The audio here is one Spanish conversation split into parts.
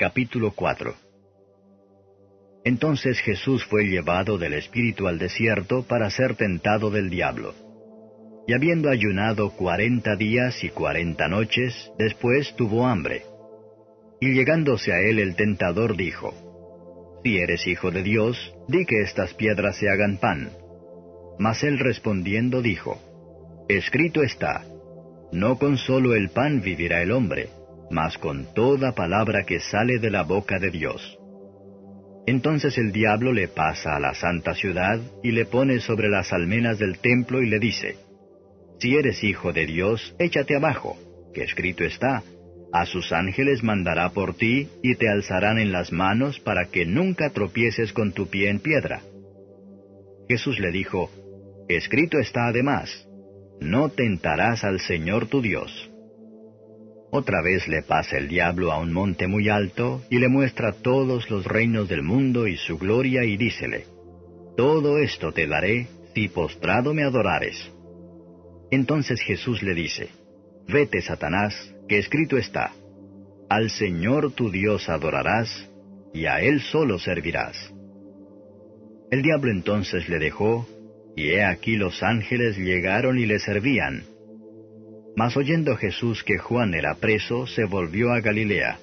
Capítulo 4 Entonces Jesús fue llevado del Espíritu al desierto para ser tentado del diablo. Y habiendo ayunado cuarenta días y cuarenta noches, después tuvo hambre. Y llegándose a él el tentador dijo, si eres hijo de Dios, di que estas piedras se hagan pan. Mas él respondiendo dijo, Escrito está, no con solo el pan vivirá el hombre, mas con toda palabra que sale de la boca de Dios. Entonces el diablo le pasa a la santa ciudad y le pone sobre las almenas del templo y le dice, Si eres hijo de Dios, échate abajo, que escrito está, a sus ángeles mandará por ti y te alzarán en las manos para que nunca tropieces con tu pie en piedra. Jesús le dijo, Escrito está además, no tentarás al Señor tu Dios. Otra vez le pasa el diablo a un monte muy alto y le muestra todos los reinos del mundo y su gloria y dícele, Todo esto te daré si postrado me adorares. Entonces Jesús le dice, Vete, Satanás, que escrito está, Al Señor tu Dios adorarás, y a Él solo servirás. El diablo entonces le dejó, y he aquí los ángeles llegaron y le servían. Mas oyendo Jesús que Juan era preso, se volvió a Galilea,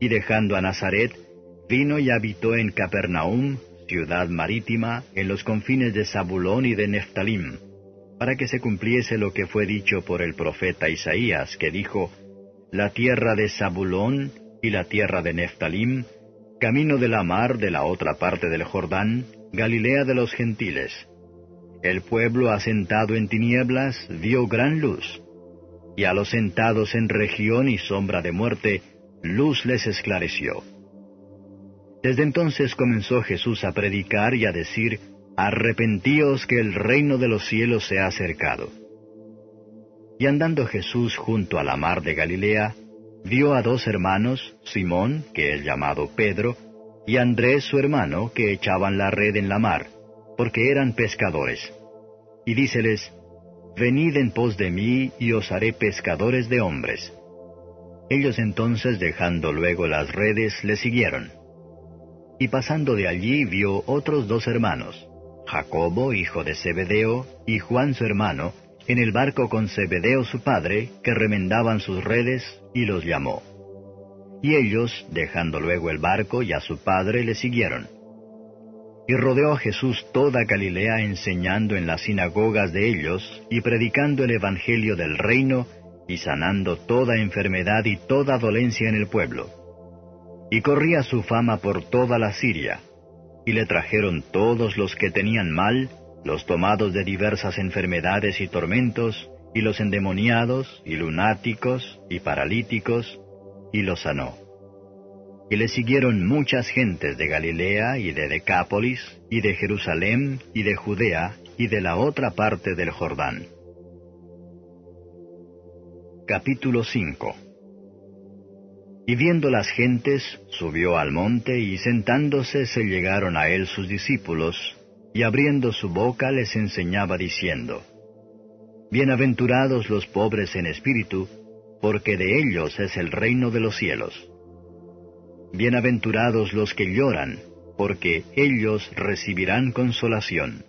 y dejando a Nazaret, vino y habitó en Capernaum, ciudad marítima, en los confines de Zabulón y de Neftalim para que se cumpliese lo que fue dicho por el profeta Isaías, que dijo, La tierra de Zabulón y la tierra de Neftalim, camino de la mar de la otra parte del Jordán, Galilea de los gentiles. El pueblo asentado en tinieblas vio gran luz, y a los sentados en región y sombra de muerte, luz les esclareció. Desde entonces comenzó Jesús a predicar y a decir, Arrepentíos que el reino de los cielos se ha acercado. Y andando Jesús junto a la mar de Galilea, vio a dos hermanos, Simón, que es llamado Pedro, y Andrés su hermano, que echaban la red en la mar, porque eran pescadores. Y díceles, Venid en pos de mí, y os haré pescadores de hombres. Ellos entonces, dejando luego las redes, le siguieron. Y pasando de allí vio otros dos hermanos, Jacobo, hijo de Zebedeo, y Juan su hermano, en el barco con Zebedeo su padre, que remendaban sus redes, y los llamó. Y ellos, dejando luego el barco y a su padre, le siguieron. Y rodeó a Jesús toda Galilea enseñando en las sinagogas de ellos, y predicando el Evangelio del reino, y sanando toda enfermedad y toda dolencia en el pueblo. Y corría su fama por toda la Siria, y le trajeron todos los que tenían mal, los tomados de diversas enfermedades y tormentos, y los endemoniados, y lunáticos, y paralíticos, y los sanó. Y le siguieron muchas gentes de Galilea, y de Decápolis, y de Jerusalén, y de Judea, y de la otra parte del Jordán. Capítulo 5 y viendo las gentes, subió al monte y sentándose se llegaron a él sus discípulos, y abriendo su boca les enseñaba diciendo, Bienaventurados los pobres en espíritu, porque de ellos es el reino de los cielos. Bienaventurados los que lloran, porque ellos recibirán consolación.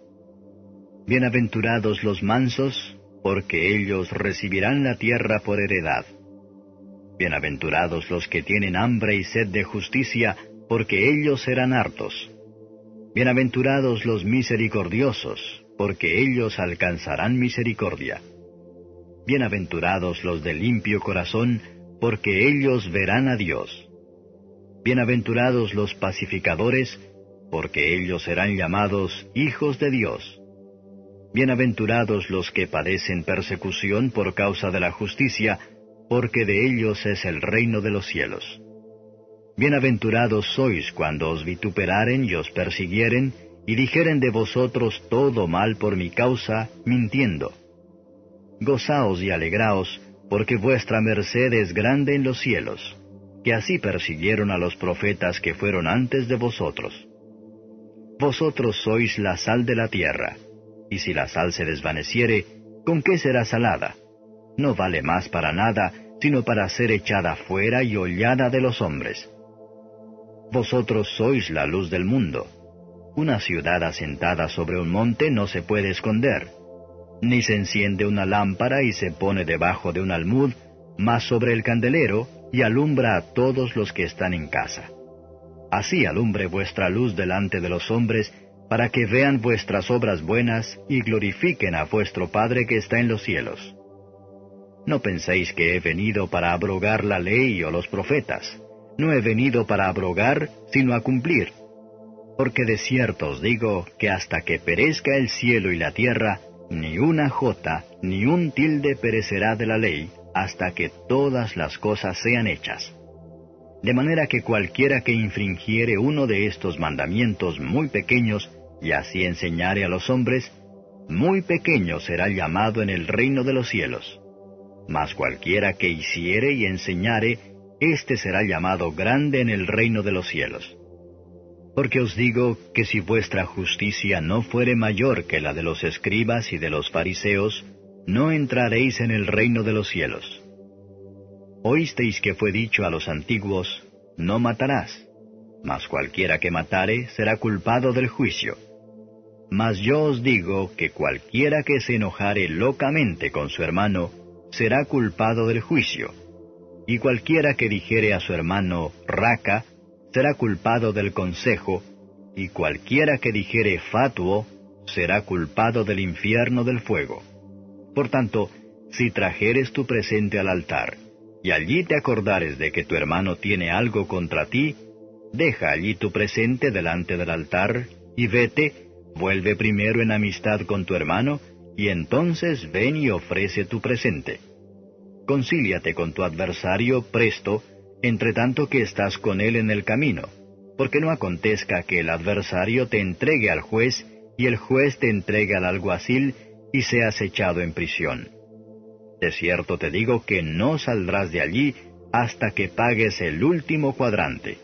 Bienaventurados los mansos, porque ellos recibirán la tierra por heredad. Bienaventurados los que tienen hambre y sed de justicia, porque ellos serán hartos. Bienaventurados los misericordiosos, porque ellos alcanzarán misericordia. Bienaventurados los de limpio corazón, porque ellos verán a Dios. Bienaventurados los pacificadores, porque ellos serán llamados hijos de Dios. Bienaventurados los que padecen persecución por causa de la justicia, porque de ellos es el reino de los cielos. Bienaventurados sois cuando os vituperaren y os persiguieren, y dijeren de vosotros todo mal por mi causa, mintiendo. Gozaos y alegraos, porque vuestra merced es grande en los cielos, que así persiguieron a los profetas que fueron antes de vosotros. Vosotros sois la sal de la tierra, y si la sal se desvaneciere, ¿con qué será salada? No vale más para nada, sino para ser echada fuera y hollada de los hombres. Vosotros sois la luz del mundo. Una ciudad asentada sobre un monte no se puede esconder, ni se enciende una lámpara y se pone debajo de un almud, mas sobre el candelero, y alumbra a todos los que están en casa. Así alumbre vuestra luz delante de los hombres, para que vean vuestras obras buenas y glorifiquen a vuestro Padre que está en los cielos. No penséis que he venido para abrogar la ley o los profetas. No he venido para abrogar, sino a cumplir. Porque de cierto os digo que hasta que perezca el cielo y la tierra, ni una jota, ni un tilde perecerá de la ley, hasta que todas las cosas sean hechas. De manera que cualquiera que infringiere uno de estos mandamientos muy pequeños, y así enseñare a los hombres, muy pequeño será llamado en el reino de los cielos. Mas cualquiera que hiciere y enseñare, éste será llamado grande en el reino de los cielos. Porque os digo que si vuestra justicia no fuere mayor que la de los escribas y de los fariseos, no entraréis en el reino de los cielos. Oísteis que fue dicho a los antiguos, no matarás, mas cualquiera que matare será culpado del juicio. Mas yo os digo que cualquiera que se enojare locamente con su hermano, será culpado del juicio. Y cualquiera que dijere a su hermano, raca, será culpado del consejo, y cualquiera que dijere fatuo, será culpado del infierno del fuego. Por tanto, si trajeres tu presente al altar, y allí te acordares de que tu hermano tiene algo contra ti, deja allí tu presente delante del altar, y vete, vuelve primero en amistad con tu hermano, y entonces ven y ofrece tu presente. Concíliate con tu adversario presto, entre tanto que estás con él en el camino, porque no acontezca que el adversario te entregue al juez, y el juez te entregue al alguacil, y seas echado en prisión. De cierto te digo que no saldrás de allí hasta que pagues el último cuadrante.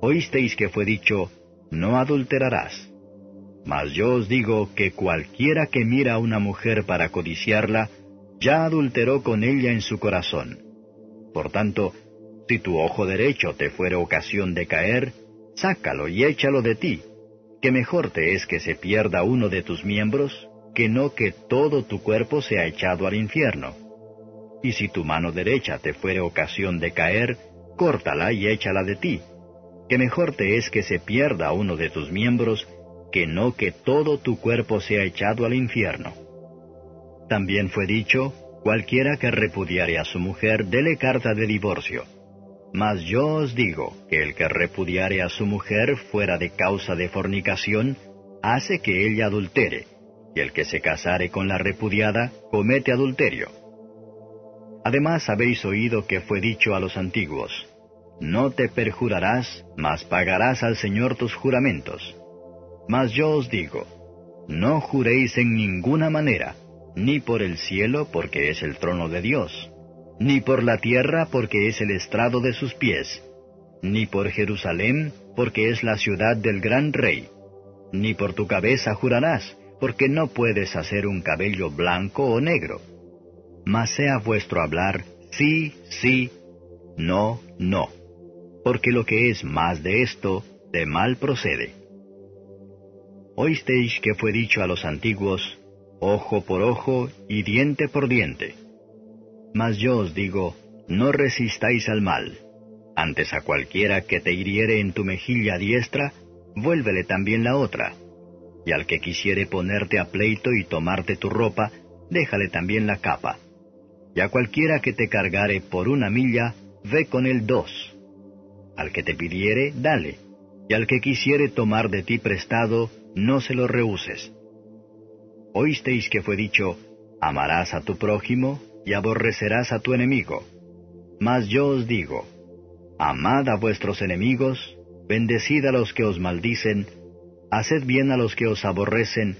Oísteis que fue dicho, no adulterarás. Mas yo os digo que cualquiera que mira a una mujer para codiciarla, ya adulteró con ella en su corazón. Por tanto, si tu ojo derecho te fuere ocasión de caer, sácalo y échalo de ti, que mejor te es que se pierda uno de tus miembros que no que todo tu cuerpo sea echado al infierno. Y si tu mano derecha te fuere ocasión de caer, córtala y échala de ti, que mejor te es que se pierda uno de tus miembros, que no que todo tu cuerpo sea echado al infierno. También fue dicho, cualquiera que repudiare a su mujer, dele carta de divorcio. Mas yo os digo que el que repudiare a su mujer fuera de causa de fornicación, hace que ella adultere, y el que se casare con la repudiada comete adulterio. Además habéis oído que fue dicho a los antiguos, No te perjurarás, mas pagarás al Señor tus juramentos. Mas yo os digo, no juréis en ninguna manera, ni por el cielo porque es el trono de Dios, ni por la tierra porque es el estrado de sus pies, ni por Jerusalén porque es la ciudad del gran rey, ni por tu cabeza jurarás, porque no puedes hacer un cabello blanco o negro. Mas sea vuestro hablar sí, sí, no, no, porque lo que es más de esto, de mal procede. Oísteis que fue dicho a los antiguos, ojo por ojo y diente por diente. Mas yo os digo, no resistáis al mal, antes a cualquiera que te hiriere en tu mejilla diestra, vuélvele también la otra y al que quisiere ponerte a pleito y tomarte tu ropa, déjale también la capa. Y a cualquiera que te cargare por una milla, ve con él dos. Al que te pidiere, dale, y al que quisiere tomar de ti prestado, no se lo rehuses. Oísteis que fue dicho, amarás a tu prójimo, y aborrecerás a tu enemigo. Mas yo os digo, amad a vuestros enemigos, bendecid a los que os maldicen, haced bien a los que os aborrecen,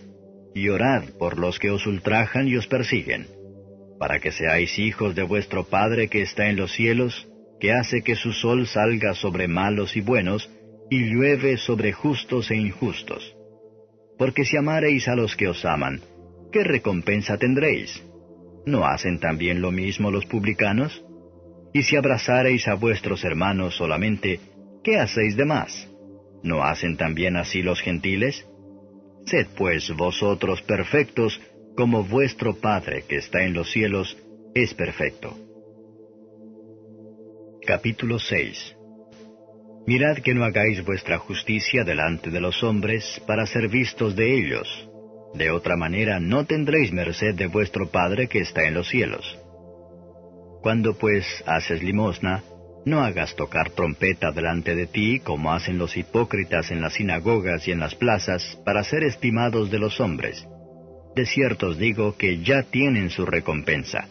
y orad por los que os ultrajan y os persiguen, para que seáis hijos de vuestro Padre que está en los cielos, que hace que su sol salga sobre malos y buenos, y llueve sobre justos e injustos. Porque si amareis a los que os aman, ¿qué recompensa tendréis? ¿No hacen también lo mismo los publicanos? Y si abrazareis a vuestros hermanos solamente, ¿qué hacéis de más? ¿No hacen también así los gentiles? Sed pues vosotros perfectos, como vuestro Padre que está en los cielos es perfecto. Capítulo 6 Mirad que no hagáis vuestra justicia delante de los hombres para ser vistos de ellos. De otra manera no tendréis merced de vuestro Padre que está en los cielos. Cuando pues haces limosna, no hagas tocar trompeta delante de ti como hacen los hipócritas en las sinagogas y en las plazas para ser estimados de los hombres. De cierto os digo que ya tienen su recompensa.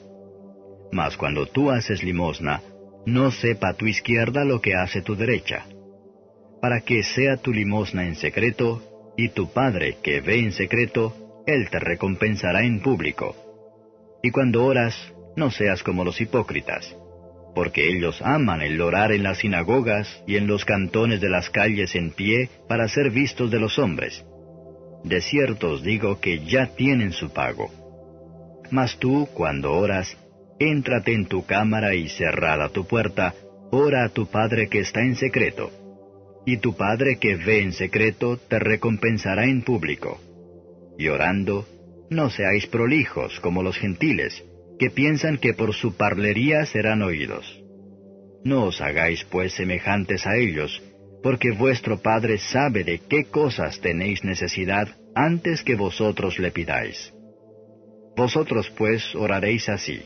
Mas cuando tú haces limosna, no sepa tu izquierda lo que hace tu derecha, para que sea tu limosna en secreto, y tu Padre que ve en secreto, Él te recompensará en público. Y cuando oras, no seas como los hipócritas, porque ellos aman el orar en las sinagogas y en los cantones de las calles en pie para ser vistos de los hombres. De cierto os digo que ya tienen su pago. Mas tú, cuando oras, Éntrate en tu cámara y cerrada tu puerta, ora a tu Padre que está en secreto. Y tu Padre que ve en secreto te recompensará en público. Y orando, no seáis prolijos como los gentiles, que piensan que por su parlería serán oídos. No os hagáis pues semejantes a ellos, porque vuestro Padre sabe de qué cosas tenéis necesidad antes que vosotros le pidáis. Vosotros pues oraréis así.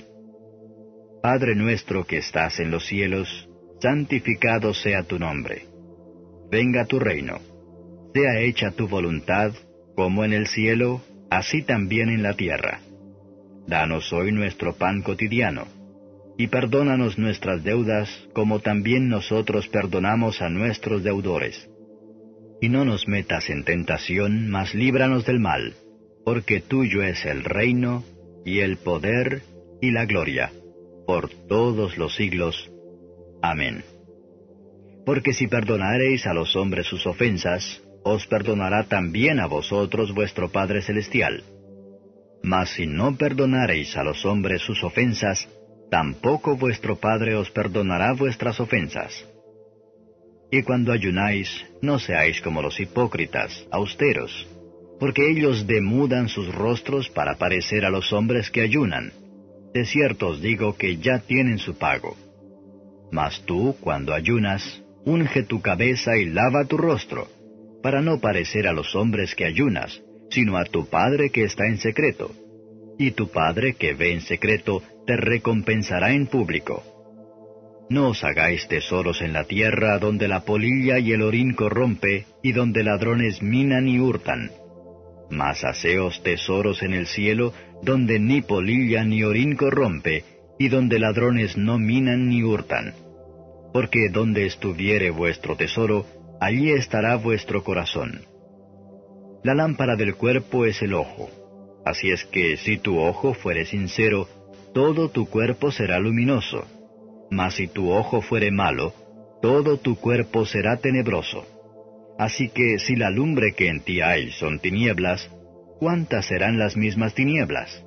Padre nuestro que estás en los cielos, santificado sea tu nombre. Venga tu reino. Sea hecha tu voluntad, como en el cielo, así también en la tierra. Danos hoy nuestro pan cotidiano, y perdónanos nuestras deudas, como también nosotros perdonamos a nuestros deudores. Y no nos metas en tentación, mas líbranos del mal, porque tuyo es el reino, y el poder, y la gloria por todos los siglos. Amén. Porque si perdonareis a los hombres sus ofensas, os perdonará también a vosotros vuestro Padre Celestial. Mas si no perdonareis a los hombres sus ofensas, tampoco vuestro Padre os perdonará vuestras ofensas. Y cuando ayunáis, no seáis como los hipócritas, austeros, porque ellos demudan sus rostros para parecer a los hombres que ayunan de cierto os digo que ya tienen su pago. Mas tú, cuando ayunas, unge tu cabeza y lava tu rostro, para no parecer a los hombres que ayunas, sino a tu Padre que está en secreto. Y tu Padre que ve en secreto te recompensará en público. No os hagáis tesoros en la tierra donde la polilla y el orín corrompe, y donde ladrones minan y hurtan. Mas haceos tesoros en el cielo, donde ni polilla ni orín corrompe, y donde ladrones no minan ni hurtan. Porque donde estuviere vuestro tesoro, allí estará vuestro corazón. La lámpara del cuerpo es el ojo. Así es que si tu ojo fuere sincero, todo tu cuerpo será luminoso. Mas si tu ojo fuere malo, todo tu cuerpo será tenebroso. Así que si la lumbre que en ti hay son tinieblas, ¿cuántas serán las mismas tinieblas?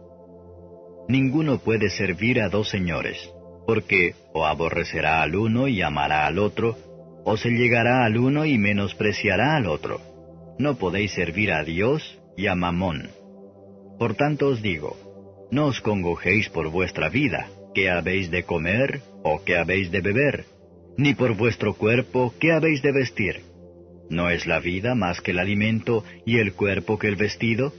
Ninguno puede servir a dos señores, porque o aborrecerá al uno y amará al otro, o se llegará al uno y menospreciará al otro. No podéis servir a Dios y a Mamón. Por tanto os digo, no os congojéis por vuestra vida, qué habéis de comer o qué habéis de beber, ni por vuestro cuerpo, qué habéis de vestir. ¿No es la vida más que el alimento y el cuerpo que el vestido?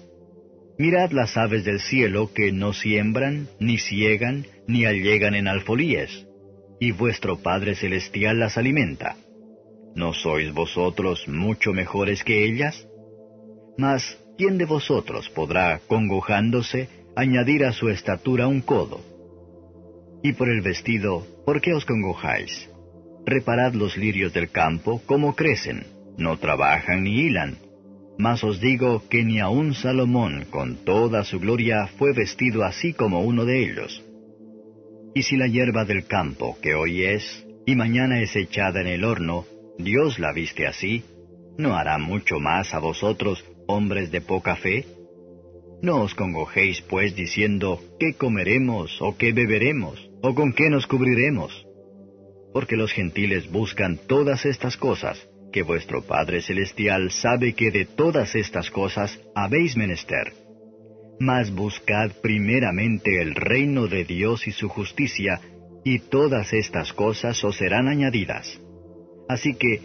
Mirad las aves del cielo que no siembran, ni ciegan, ni allegan en alfolíes, y vuestro Padre Celestial las alimenta. ¿No sois vosotros mucho mejores que ellas? Mas, ¿quién de vosotros podrá, congojándose, añadir a su estatura un codo? Y por el vestido, ¿por qué os congojáis? Reparad los lirios del campo, cómo crecen, no trabajan ni hilan. Mas os digo que ni aun Salomón con toda su gloria fue vestido así como uno de ellos. Y si la hierba del campo, que hoy es, y mañana es echada en el horno, Dios la viste así, ¿no hará mucho más a vosotros, hombres de poca fe? No os congojéis pues diciendo, ¿qué comeremos o qué beberemos o con qué nos cubriremos? Porque los gentiles buscan todas estas cosas, que vuestro Padre Celestial sabe que de todas estas cosas habéis menester. Mas buscad primeramente el reino de Dios y su justicia, y todas estas cosas os serán añadidas. Así que,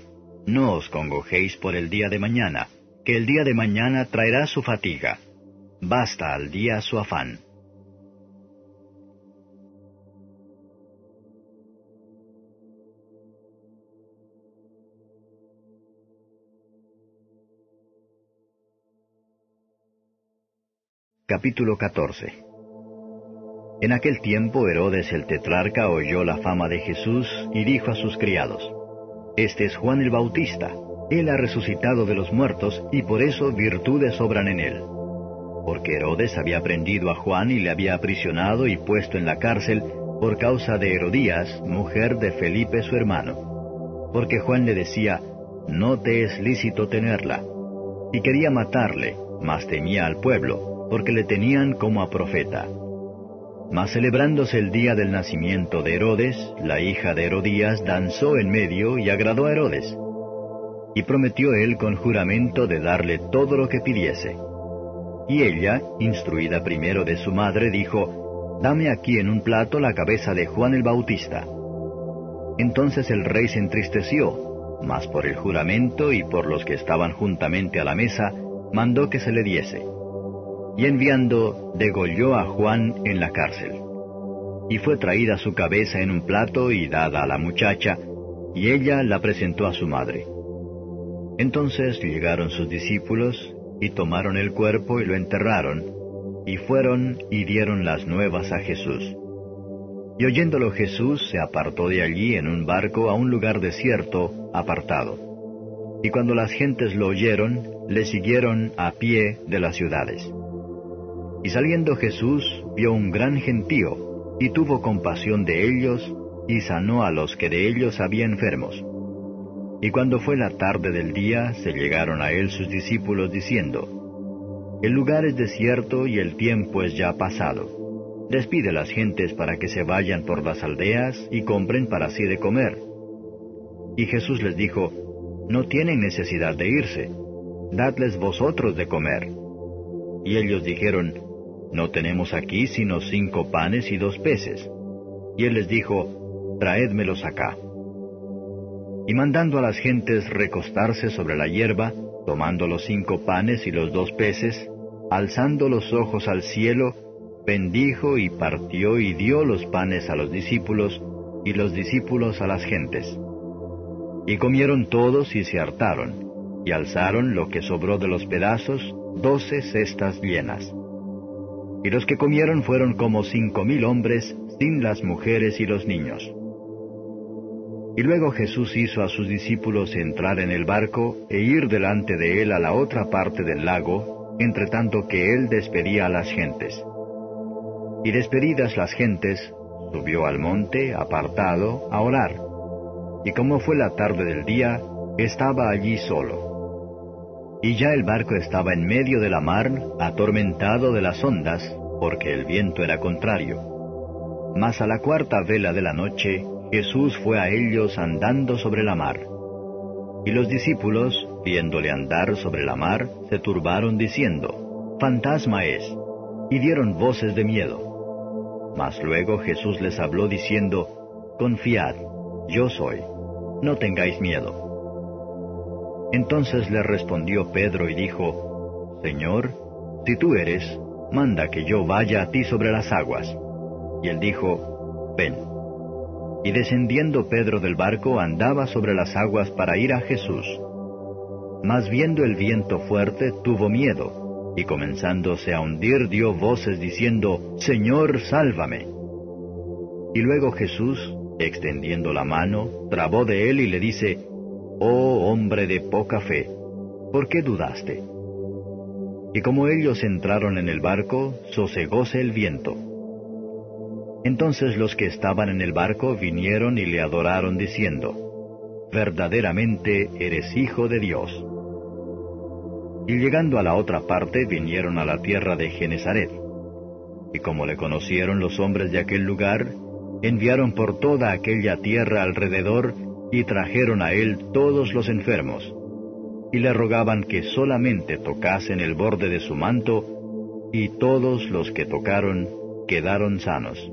no os congojéis por el día de mañana, que el día de mañana traerá su fatiga. Basta al día su afán. Capítulo 14 En aquel tiempo Herodes el tetrarca oyó la fama de Jesús y dijo a sus criados, Este es Juan el Bautista, él ha resucitado de los muertos y por eso virtudes obran en él. Porque Herodes había prendido a Juan y le había aprisionado y puesto en la cárcel por causa de Herodías, mujer de Felipe su hermano. Porque Juan le decía, No te es lícito tenerla. Y quería matarle, mas temía al pueblo porque le tenían como a profeta. Mas celebrándose el día del nacimiento de Herodes, la hija de Herodías danzó en medio y agradó a Herodes. Y prometió él con juramento de darle todo lo que pidiese. Y ella, instruida primero de su madre, dijo, Dame aquí en un plato la cabeza de Juan el Bautista. Entonces el rey se entristeció, mas por el juramento y por los que estaban juntamente a la mesa, mandó que se le diese y enviando degolló a Juan en la cárcel. Y fue traída su cabeza en un plato y dada a la muchacha, y ella la presentó a su madre. Entonces llegaron sus discípulos, y tomaron el cuerpo y lo enterraron, y fueron y dieron las nuevas a Jesús. Y oyéndolo Jesús se apartó de allí en un barco a un lugar desierto, apartado. Y cuando las gentes lo oyeron, le siguieron a pie de las ciudades. Y saliendo Jesús vio un gran gentío, y tuvo compasión de ellos, y sanó a los que de ellos había enfermos. Y cuando fue la tarde del día, se llegaron a él sus discípulos diciendo, El lugar es desierto y el tiempo es ya pasado. Despide las gentes para que se vayan por las aldeas y compren para sí de comer. Y Jesús les dijo, No tienen necesidad de irse, dadles vosotros de comer. Y ellos dijeron, no tenemos aquí sino cinco panes y dos peces. Y él les dijo, Traédmelos acá. Y mandando a las gentes recostarse sobre la hierba, tomando los cinco panes y los dos peces, alzando los ojos al cielo, bendijo y partió y dio los panes a los discípulos, y los discípulos a las gentes. Y comieron todos y se hartaron, y alzaron lo que sobró de los pedazos, doce cestas llenas. Y los que comieron fueron como cinco mil hombres, sin las mujeres y los niños. Y luego Jesús hizo a sus discípulos entrar en el barco e ir delante de él a la otra parte del lago, entre tanto que él despedía a las gentes. Y despedidas las gentes, subió al monte, apartado, a orar. Y como fue la tarde del día, estaba allí solo. Y ya el barco estaba en medio de la mar, atormentado de las ondas, porque el viento era contrario. Mas a la cuarta vela de la noche, Jesús fue a ellos andando sobre la mar. Y los discípulos, viéndole andar sobre la mar, se turbaron diciendo, Fantasma es, y dieron voces de miedo. Mas luego Jesús les habló diciendo, Confiad, yo soy, no tengáis miedo. Entonces le respondió Pedro y dijo, Señor, si tú eres, manda que yo vaya a ti sobre las aguas. Y él dijo, Ven. Y descendiendo Pedro del barco andaba sobre las aguas para ir a Jesús. Mas viendo el viento fuerte, tuvo miedo, y comenzándose a hundir dio voces diciendo, Señor, sálvame. Y luego Jesús, extendiendo la mano, trabó de él y le dice, Oh hombre de poca fe, ¿por qué dudaste? Y como ellos entraron en el barco, sosegóse el viento. Entonces los que estaban en el barco vinieron y le adoraron diciendo, Verdaderamente eres hijo de Dios. Y llegando a la otra parte vinieron a la tierra de Genezaret. Y como le conocieron los hombres de aquel lugar, enviaron por toda aquella tierra alrededor y trajeron a él todos los enfermos, y le rogaban que solamente tocasen el borde de su manto, y todos los que tocaron quedaron sanos.